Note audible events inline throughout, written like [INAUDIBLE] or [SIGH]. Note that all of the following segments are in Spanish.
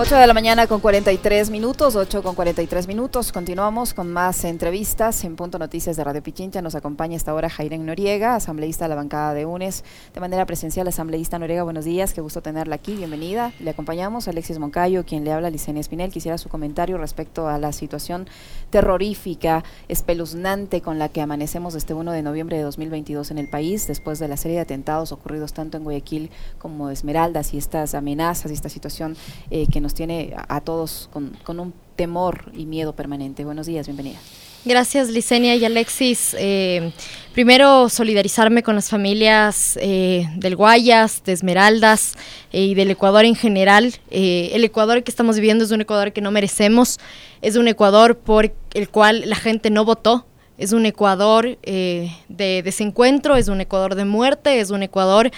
8 de la mañana con 43 minutos, 8 con 43 minutos. Continuamos con más entrevistas en Punto Noticias de Radio Pichincha. Nos acompaña esta hora Jairen Noriega, asambleísta de la bancada de UNES. De manera presencial, asambleísta Noriega, buenos días. Qué gusto tenerla aquí. Bienvenida. Le acompañamos Alexis Moncayo, quien le habla, Licenia Espinel. Quisiera su comentario respecto a la situación terrorífica, espeluznante con la que amanecemos este 1 de noviembre de 2022 en el país, después de la serie de atentados ocurridos tanto en Guayaquil como Esmeraldas y estas amenazas y esta situación eh, que nos nos tiene a, todos con, con, un temor y miedo permanente. Buenos días, bienvenida. Gracias, Licenia y Alexis. Eh, primero, solidarizarme con las familias eh, del Guayas, de Esmeraldas eh, y del Ecuador en general. el Ecuador que estamos viviendo es un Ecuador que no merecemos, es un Ecuador por el cual la gente no votó, es un Ecuador de desencuentro, es un Ecuador de muerte, es un Ecuador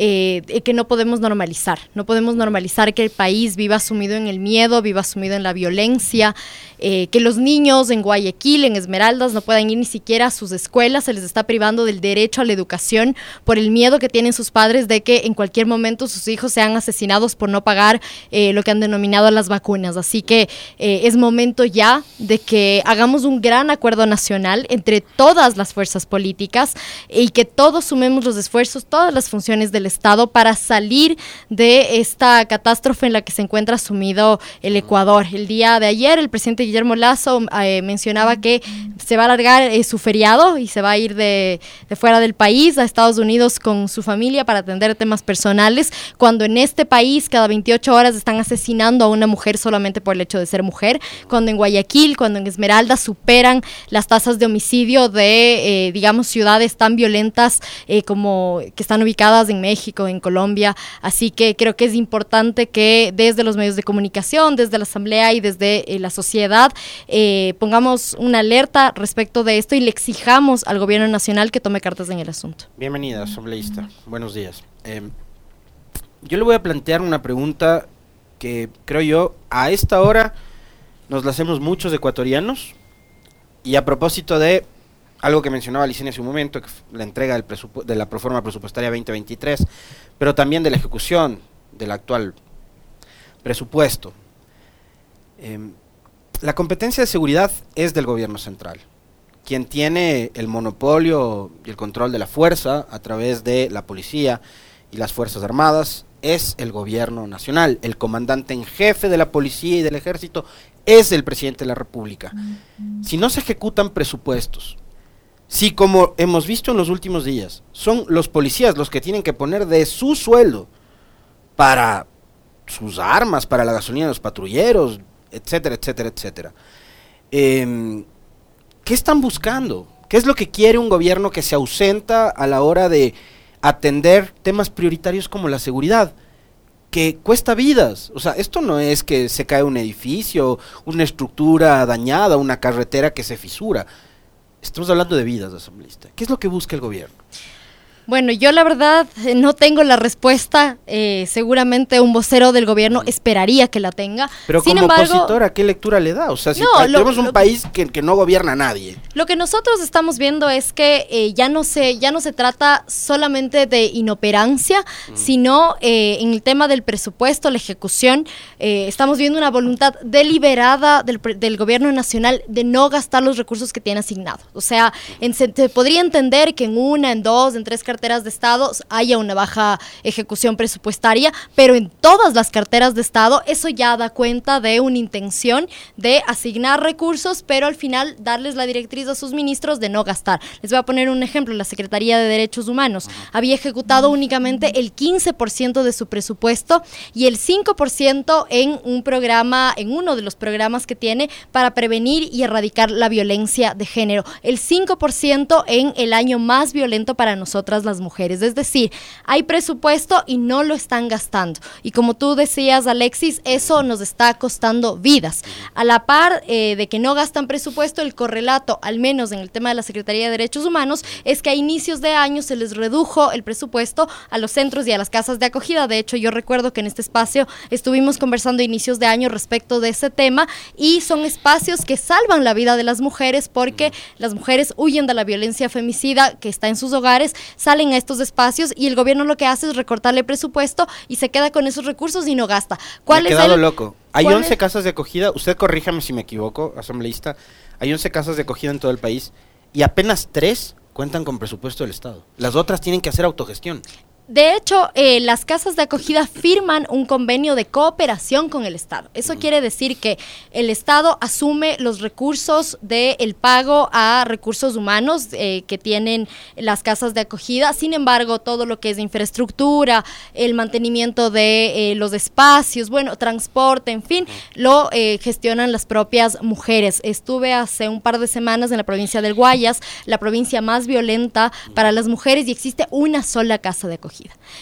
eh, que no podemos normalizar. No podemos normalizar que el país viva sumido en el miedo, viva sumido en la violencia, eh, que los niños en Guayaquil, en Esmeraldas, no puedan ir ni siquiera a sus escuelas, se les está privando del derecho a la educación por el miedo que tienen sus padres de que en cualquier momento sus hijos sean asesinados por no pagar eh, lo que han denominado las vacunas. Así que es momento ya de que hagamos un gran acuerdo nacional entre todas las fuerzas políticas y que todos sumemos los esfuerzos, todas las funciones del Estado para salir de esta catástrofe en la que se encuentra sumido el Ecuador. El día de ayer el presidente Guillermo Lazo eh, mencionaba que se va a alargar eh, su feriado y se va a ir de, de, fuera del país a Estados Unidos con su familia para atender temas personales, cuando en este país cada 28 horas están asesinando a una mujer solamente por el hecho de ser mujer, cuando en Guayaquil, cuando en Esmeralda superan las tasas de homicidio de, eh, digamos, ciudades tan violentas como que están ubicadas en México México, en Colombia. Así que creo que es importante que desde los medios de comunicación, desde la Asamblea y desde eh, la sociedad eh, pongamos una alerta respecto de esto y le exijamos al gobierno nacional que tome cartas en el asunto. Bienvenida, asambleísta. Buenos días. Em, yo le voy a plantear una pregunta que creo yo a esta hora nos la hacemos muchos ecuatorianos y a propósito de algo que mencionaba Licenia hace un momento, que la entrega del de la proforma presupuestaria 2023, pero también de la ejecución del actual presupuesto. Em, la competencia de seguridad es del gobierno central, quien tiene el monopolio y el control de la fuerza a través de la policía y las Fuerzas Armadas, es el gobierno nacional. El comandante en jefe de la policía y del ejército es el presidente de la República. Si no se ejecutan presupuestos, si como hemos visto en los últimos días, son los policías los que tienen que poner de su sueldo para sus armas, para la gasolina de los patrulleros, etcétera, etcétera, etcétera. Em, ¿Qué están buscando? ¿Qué es lo que quiere un gobierno que se ausenta a la hora de atender temas prioritarios como la seguridad? que cuesta vidas. O sea, esto no es que se cae un edificio, una estructura dañada, una carretera que se fisura. Estamos hablando de vidas, asambleísta. ¿Qué es lo que busca el gobierno? Bueno, yo la verdad eh, no tengo la respuesta. Eh, seguramente un vocero del gobierno esperaría que la tenga. Pero como opositora, ¿qué lectura le da? O sea, si tenemos un país que, que, no gobierna nadie. Lo que nosotros estamos viendo es que eh, ya, no se, ya no se trata solamente de inoperancia, sino en el tema del presupuesto, la ejecución. estamos viendo una voluntad deliberada del, del, gobierno nacional de no gastar los recursos que tiene asignados. O sea, se podría entender que en una, en dos, en tres cartas carteras de Estado haya una baja ejecución presupuestaria, pero en todas las carteras de Estado eso ya da cuenta de una intención de asignar recursos, pero al final darles la directriz a sus ministros de no gastar. Les voy a poner un ejemplo, la Secretaría de Derechos Humanos había ejecutado únicamente el 15% de su presupuesto y el 5% en un programa, en uno de los programas que tiene para prevenir y erradicar la violencia de género. El 5% en el año más violento para nosotras las mujeres. Es decir, hay presupuesto y no lo están gastando. Y como tú decías, Alexis, eso nos está costando vidas. A la par eh, de que no gastan presupuesto, el correlato, al menos en el tema de la Secretaría de Derechos Humanos, es que a inicios de año se les redujo el presupuesto a los centros y a las casas de acogida. De hecho, yo recuerdo que en este espacio estuvimos conversando a inicios de año respecto de ese tema y son espacios que salvan la vida de las mujeres porque las mujeres huyen de la violencia femicida que está en sus hogares, salen a estos espacios y el gobierno lo que hace es recortarle presupuesto y se queda con esos recursos y no gasta. ¿Cuál me he quedado loco. Hay 11 casas de acogida, usted corríjame si me equivoco, asambleísta, hay 11 casas de acogida en todo el país y apenas 3 cuentan con presupuesto del Estado. Las otras tienen que hacer autogestión. De hecho, eh, las casas de acogida firman un convenio de cooperación con el Estado. Eso quiere decir que el Estado asume los recursos del pago a recursos humanos eh, que tienen las casas de acogida. Sin embargo, todo lo que es infraestructura, el mantenimiento de eh, los espacios, bueno, transporte, en fin, lo gestionan las propias mujeres. Estuve hace un par de semanas en la provincia del Guayas, la provincia más violenta para las mujeres, y existe una sola casa de acogida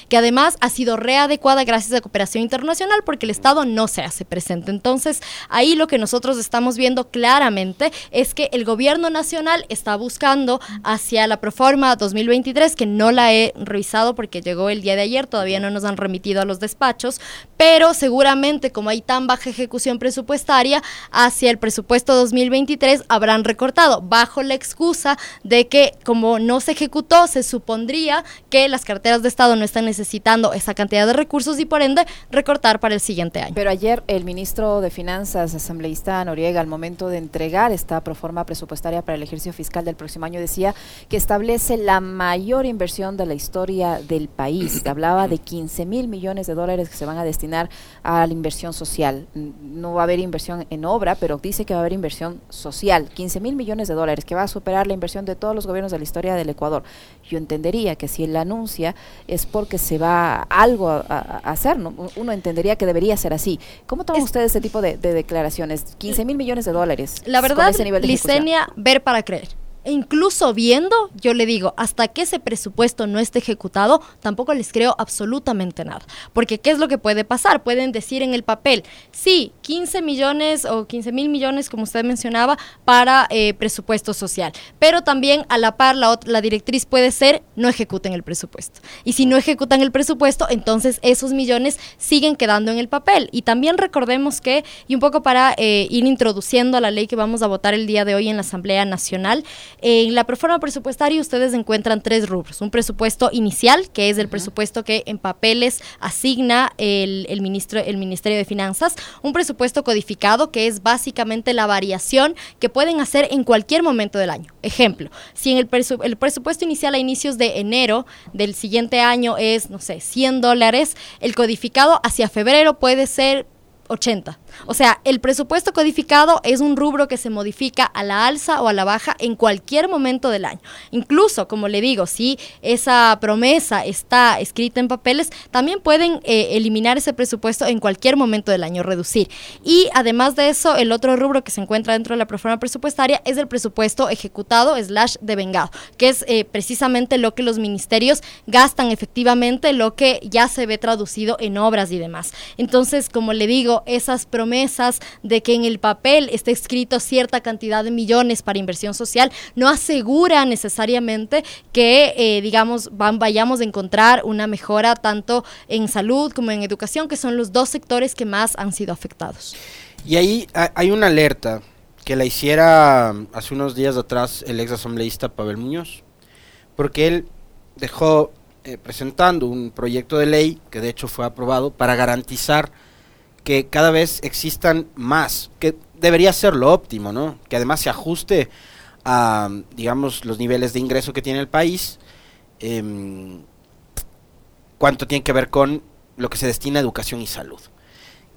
que además ha sido readecuada gracias a cooperación internacional porque el Estado no se hace presente. Entonces, ahí lo que nosotros estamos viendo claramente es que el gobierno nacional está buscando hacia la Proforma 2023, que no la he revisado porque llegó el día de ayer, todavía no nos han remitido a los despachos, pero seguramente como hay tan baja ejecución presupuestaria, hacia el presupuesto 2023 habrán recortado bajo la excusa de que como no se ejecutó, se supondría que las carteras de Estado no está necesitando esa cantidad de recursos y por ende recortar para el siguiente año. Pero ayer el ministro de Finanzas, asambleísta Noriega, al momento de entregar esta proforma presupuestaria para el ejercicio fiscal del próximo año, decía que establece la mayor inversión de la historia del país. [COUGHS] Hablaba de 15 mil millones de dólares que se van a destinar a la inversión social. No va a haber inversión en obra, pero dice que va a haber inversión social. 15 mil millones de dólares, que va a superar la inversión de todos los gobiernos de la historia del Ecuador. Yo entendería que si él anuncia es porque se va algo a, hacer, ¿no? Uno entendería que debería ser así. ¿Cómo toman ustedes ese tipo de, declaraciones? 15 mil millones de dólares. La verdad, Licenia, ver para creer. E incluso viendo, yo le digo, hasta que ese presupuesto no esté ejecutado, tampoco les creo absolutamente nada. Porque ¿qué es lo que puede pasar? Pueden decir en el papel, sí, 15 millones o 15 mil millones, como usted mencionaba, para eh, presupuesto social. Pero también a la par, la, la directriz puede ser, no ejecuten el presupuesto. Y si no ejecutan el presupuesto, entonces esos millones siguen quedando en el papel. Y también recordemos que, y un poco para eh, ir introduciendo a la ley que vamos a votar el día de hoy en la Asamblea Nacional, en la proforma presupuestaria ustedes encuentran tres rubros. Un presupuesto inicial, que es el presupuesto que en papeles asigna el, ministro, el Ministerio de Finanzas. Un presupuesto codificado, que es básicamente la variación que pueden hacer en cualquier momento del año. Ejemplo, si en el, el presupuesto inicial a inicios de enero del siguiente año es, no sé, 100 dólares, el codificado hacia febrero puede ser 80. O sea, el presupuesto codificado es un rubro que se modifica a la alza o a la baja en cualquier momento del año. Incluso, como le digo, si esa promesa está escrita en papeles, también pueden eh, eliminar ese presupuesto en cualquier momento del año, reducir. Y además de eso, el otro rubro que se encuentra dentro de la proforma presupuestaria es el presupuesto ejecutado slash devengado, que es eh, precisamente lo que los ministerios gastan efectivamente, lo que ya se ve traducido en obras y demás. Entonces, como le digo, esas promesas de que en el papel esté escrito cierta cantidad de millones para inversión social, no asegura necesariamente que, eh, digamos, vayamos a encontrar una mejora tanto en salud como en educación, que son los dos sectores que más han sido afectados. Y ahí hay una alerta que la hiciera hace unos días atrás el ex asambleísta Pavel Muñoz, porque él dejó eh, presentando un proyecto de ley que de hecho fue aprobado para garantizar que cada vez existan más, que debería ser lo óptimo, ¿no? Que además se ajuste a, digamos, los niveles de ingreso que tiene el país, eh, cuánto tiene que ver con lo que se destina a educación y salud.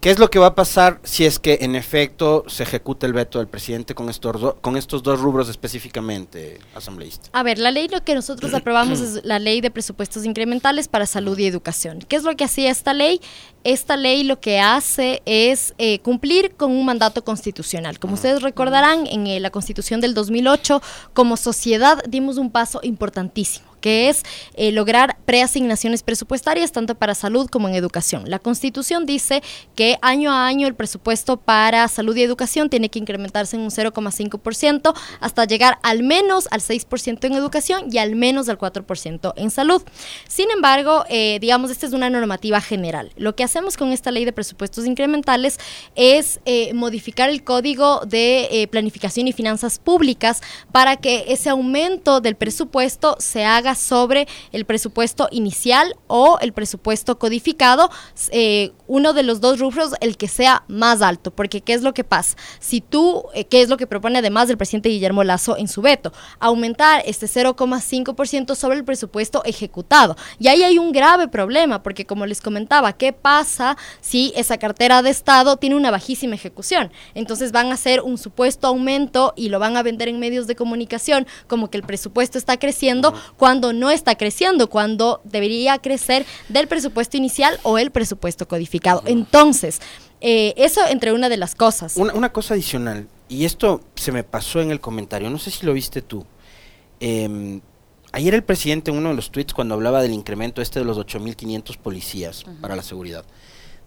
¿Qué es lo que va a pasar si es que en efecto se ejecuta el veto del presidente con estos, con estos dos rubros específicamente, asambleísta? A ver, la ley lo que nosotros aprobamos [CLEARS THROAT] es la ley de presupuestos incrementales para salud y educación. ¿Qué es lo que hacía esta ley? Esta ley lo que hace es eh, cumplir con un mandato constitucional. Como ustedes recordarán, en eh, la constitución del 2008, como sociedad dimos un paso importantísimo que es eh, lograr preasignaciones presupuestarias tanto para salud como en educación. La Constitución dice que año a año el presupuesto para salud y educación tiene que incrementarse en un 0,5% hasta llegar al menos al 6% en educación y al menos al 4% en salud. Sin embargo, eh, digamos, esta es una normativa general. Lo que hacemos con esta ley de presupuestos incrementales es eh, modificar el código de planificación y finanzas públicas para que ese aumento del presupuesto se haga sobre el presupuesto inicial o el presupuesto codificado, eh, uno de los dos rubros, el que sea más alto, porque ¿qué es lo que pasa? Si tú, eh, ¿qué es lo que propone además del presidente Guillermo Lazo en su veto? Aumentar este 0,5% sobre el presupuesto ejecutado. Y ahí hay un grave problema, porque como les comentaba, ¿qué pasa si esa cartera de Estado tiene una bajísima ejecución? Entonces van a hacer un supuesto aumento y lo van a vender en medios de comunicación como que el presupuesto está creciendo cuando no está creciendo, cuando debería crecer del presupuesto inicial o el presupuesto codificado. Entonces, eh, eso entre una de las cosas. Una, cosa adicional, y esto se me pasó en el comentario, no sé si lo viste tú. Em, ayer el presidente, en uno de los tweets, cuando hablaba del incremento este de los 8.500 policías para la seguridad,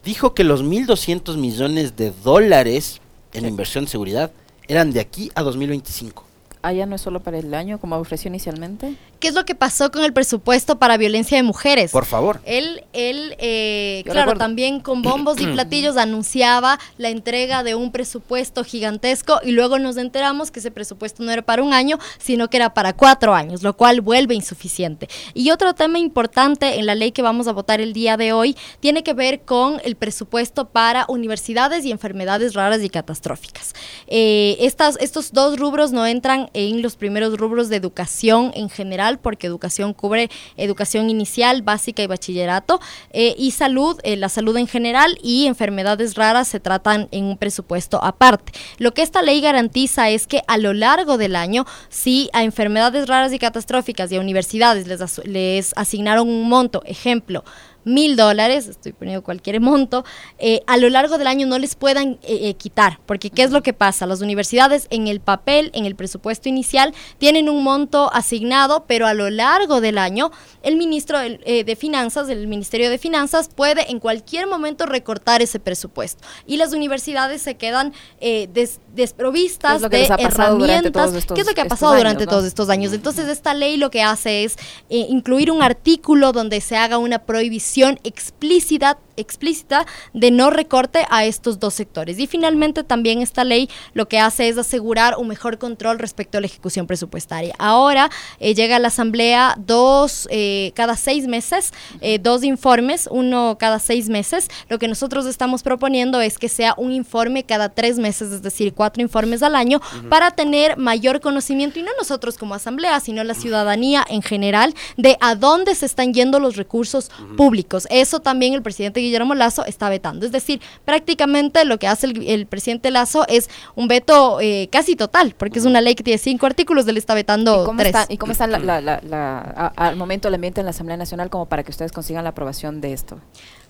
dijo que los 1.200 millones de dólares en inversión de seguridad eran de aquí a 2025 ah, ya no es solo para el año como ofreció inicialmente. ¿Qué es lo que pasó con el presupuesto para violencia de mujeres? Por favor. Él, él eh, claro, también con bombos y [CLEARS THROAT] platillos anunciaba la entrega de un presupuesto gigantesco y luego nos enteramos que ese presupuesto no era para un año, sino que era para cuatro años, lo cual vuelve insuficiente. Y otro tema importante en la ley que vamos a votar el día de hoy tiene que ver con el presupuesto para universidades y enfermedades raras y catastróficas. Eh, estas, estos dos rubros no entran en los primeros rubros de educación en general, porque educación cubre educación inicial, básica y bachillerato, eh, y salud, eh, la salud en general y enfermedades raras se tratan en un presupuesto aparte. Lo que esta ley garantiza es que a lo largo del año, si a enfermedades raras y catastróficas y a universidades les, les asignaron un monto, ejemplo, mil dólares, estoy poniendo cualquier monto, eh, a lo largo del año no les puedan eh, eh, quitar, porque ¿qué es lo que pasa? Las universidades en el papel, en el presupuesto inicial, tienen un monto asignado, pero a lo largo del año el ministro de Finanzas, el Ministerio de Finanzas, puede en cualquier momento recortar ese presupuesto. Y las universidades se quedan desprovistas de herramientas. ¿Qué es lo que ha pasado durante todos estos años? Entonces, esta ley lo que hace es incluir un artículo donde se haga una prohibición explícita, explícita de no recorte a estos dos sectores. Y finalmente también esta ley lo que hace es asegurar un mejor control respecto a la ejecución presupuestaria. Ahora eh, llega a la Asamblea dos, eh, cada seis meses, eh, dos informes, uno cada seis meses. Lo que nosotros estamos proponiendo es que sea un informe cada tres meses, es decir, cuatro informes al año, para tener mayor conocimiento, y no nosotros como Asamblea, sino la ciudadanía en general, de a dónde se están yendo los recursos públicos eso también el presidente Guillermo Lazo está vetando. Es decir, prácticamente lo que hace el, presidente Lazo es un veto eh, casi total, porque es una ley que tiene cinco artículos, él está vetando ¿Y cómo tres. Está, ¿Y cómo está al momento el ambiente en la Asamblea Nacional como para que ustedes consigan la aprobación de esto?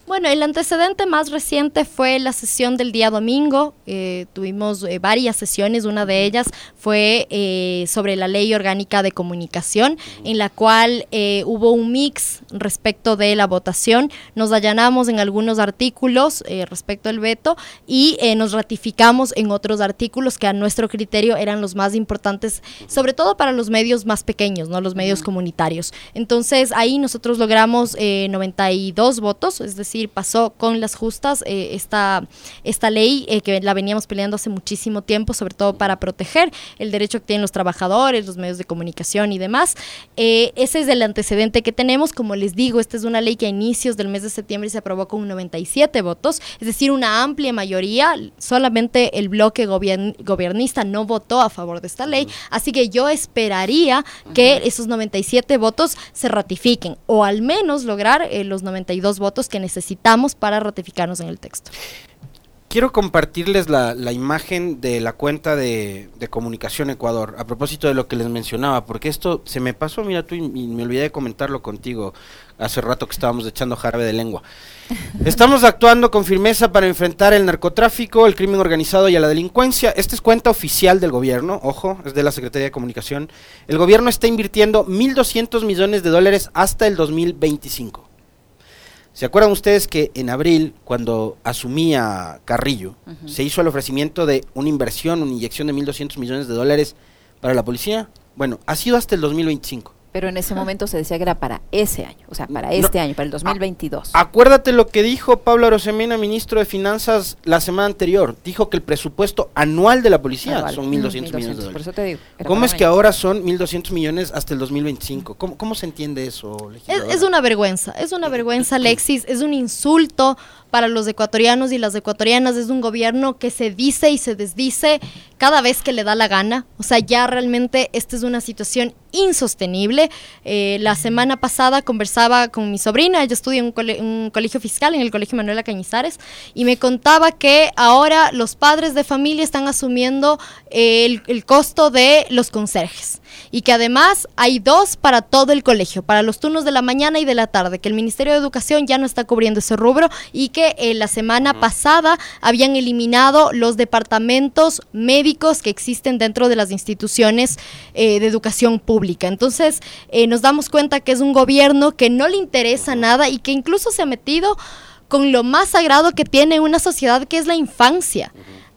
Bueno, el antecedente más reciente fue la sesión del día domingo. Eh, tuvimos eh, varias sesiones. Una de ellas fue eh, sobre la ley orgánica de comunicación, en la cual hubo un mix respecto de la votación. Nos allanamos en algunos artículos respecto al veto y nos ratificamos en otros artículos que a nuestro criterio eran los más importantes, sobre todo para los medios más pequeños, no los medios comunitarios. Entonces ahí nosotros logramos 92 votos, es decir, pasó con las justas eh, esta, esta ley eh, que la veníamos peleando hace muchísimo tiempo, sobre todo para proteger el derecho que tienen los trabajadores, los medios de comunicación y demás. Eh, ese es el antecedente que tenemos. Como les digo, esta es una ley que a inicios del mes de septiembre se aprobó con 97 votos, es decir, una amplia mayoría. Solamente el bloque gobernista no votó a favor de esta ley. Así que yo esperaría que esos 97 votos se ratifiquen o al menos lograr los 92 votos que necesitamos necesitamos para ratificarnos en el texto. Quiero compartirles la, imagen de la cuenta de, Comunicación Ecuador, a propósito de lo que les mencionaba, porque esto se me pasó, mira tú, y, me olvidé de comentarlo contigo hace rato que estábamos echando jarabe de lengua. [LAUGHS] Estamos actuando con firmeza para enfrentar el narcotráfico, el crimen organizado y a la delincuencia. Esta es cuenta oficial del gobierno, ojo, es de la Secretaría de Comunicación. El gobierno está invirtiendo 1.200 millones de dólares hasta el 2025. ¿Se acuerdan ustedes que en abril, cuando asumía Carrillo, se hizo el ofrecimiento de una inversión, una inyección de 1.200 millones de dólares para la policía? Bueno, ha sido hasta el 2025. Pero en ese momento se decía que era para ese año, o sea, para este año, para el 2022. Acuérdate lo que dijo Pablo Arosemena, ministro de Finanzas, la semana anterior. Dijo que el presupuesto anual de la policía Anual. son 1.200 Mm, millones de 1200, dólares. Por eso te digo. era ¿Cómo es que ahora son 1.200 millones hasta el 2025? ¿Cómo, cómo se entiende eso, Es, es una vergüenza, es una vergüenza, Alexis, es un insulto para los ecuatorianos y las ecuatorianas, es un gobierno que se dice y se desdice cada vez que le da la gana, o sea, ya realmente esta es una situación insostenible. Eh, la semana pasada conversaba con mi sobrina, ella estudia en un, cole- un colegio fiscal, en el Colegio Manuela Cañizares, y me contaba que ahora los padres de familia están asumiendo eh, el, el costo de los conserjes y que además hay dos para todo el colegio, para los turnos de la mañana y de la tarde, que el Ministerio de Educación ya no está cubriendo ese rubro y que eh, la semana pasada habían eliminado los departamentos médicos que existen dentro de las instituciones eh, de educación pública. Entonces eh, nos damos cuenta que es un gobierno que no le interesa nada y que incluso se ha metido con lo más sagrado que tiene una sociedad que es la infancia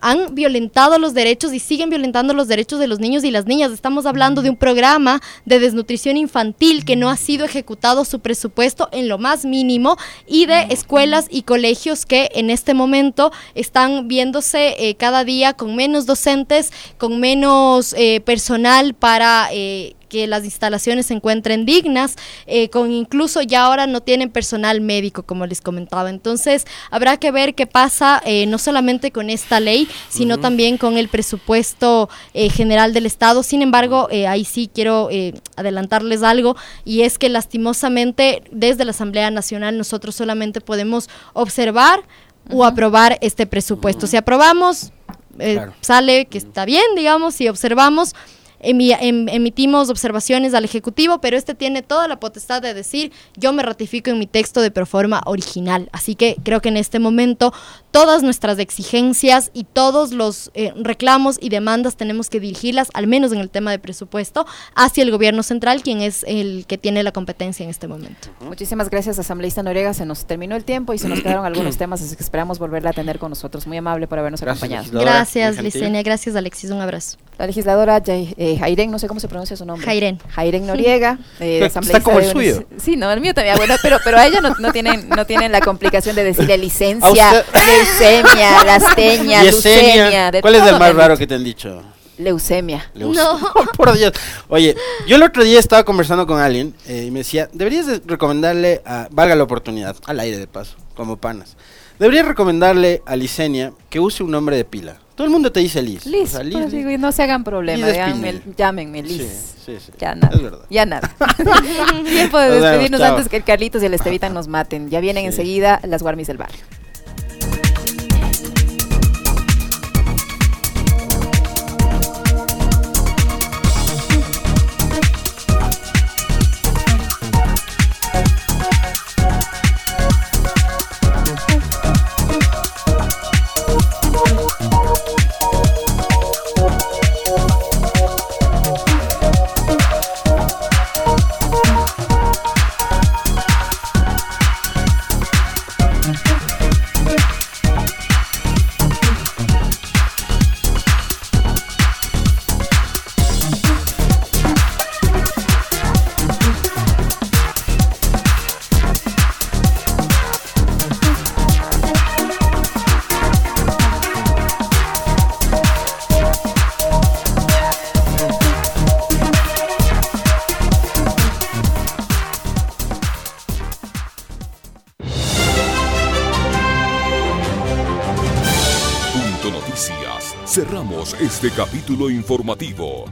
han violentado los derechos y siguen violentando los derechos de los niños y las niñas. Estamos hablando de un programa de desnutrición infantil que no ha sido ejecutado su presupuesto en lo más mínimo y de escuelas y colegios que en este momento están viéndose eh, cada día con menos docentes, con menos eh, personal para... que las instalaciones se encuentren dignas, eh, con incluso ya ahora no tienen personal médico, como les comentaba. Entonces, habrá que ver qué pasa eh, no solamente con esta ley, sino también con el presupuesto eh, general del Estado. Sin embargo, eh, ahí sí quiero adelantarles algo, y es que lastimosamente desde la Asamblea Nacional nosotros solamente podemos observar o aprobar este presupuesto. Si aprobamos, Claro. sale que está bien, digamos, si observamos, emi- em- emitimos observaciones al Ejecutivo, pero este tiene toda la potestad de decir, yo me ratifico en mi texto de proforma original. Así que creo que en este momento todas nuestras exigencias y todos los eh, reclamos y demandas tenemos que dirigirlas, al menos en el tema de presupuesto, hacia el gobierno central, quien es el que tiene la competencia en este momento. Muchísimas gracias, asambleísta Noriega. Se nos terminó el tiempo y se nos quedaron [CLEARS THROAT] algunos temas, así que esperamos volverla a tener con nosotros. Muy amable por habernos Gracias, acompañado. Gracias. Licenia. Gracias, Alexis. Un abrazo. La legisladora Jai- eh, Jairen, no sé cómo se pronuncia su nombre. Jairen. Jairen [LAUGHS] Noriega. eh, Está asambleísta como el de suyo. Sí, no, el mío también. Bueno, pero, pero a ella no, no tienen, no tienen la complicación de decirle licencia, leucemia, lasteña, [LAUGHS] leucemia. de ¿Cuál es el más raro que te han dicho? Leucemia. Leucemia. [LAUGHS] Por Dios. Oye, yo el otro día estaba conversando con alguien eh, y me decía, deberías de recomendarle, a, valga la oportunidad, al aire de paso, como panas, deberías recomendarle a Licenia que use un nombre de pila. Todo el mundo te dice Liz. Liz, O sea, Liz, pues, Liz. digo, y no se hagan problema, díganme- llámenme Liz. Sí, sí, sí. Ya nada. Es verdad. Ya nada. [LAUGHS] Tiempo de vemos, despedirnos antes que el Carlitos y el Estevita nos maten. Ya vienen enseguida las Guarmis del barrio. Capítulo informativo.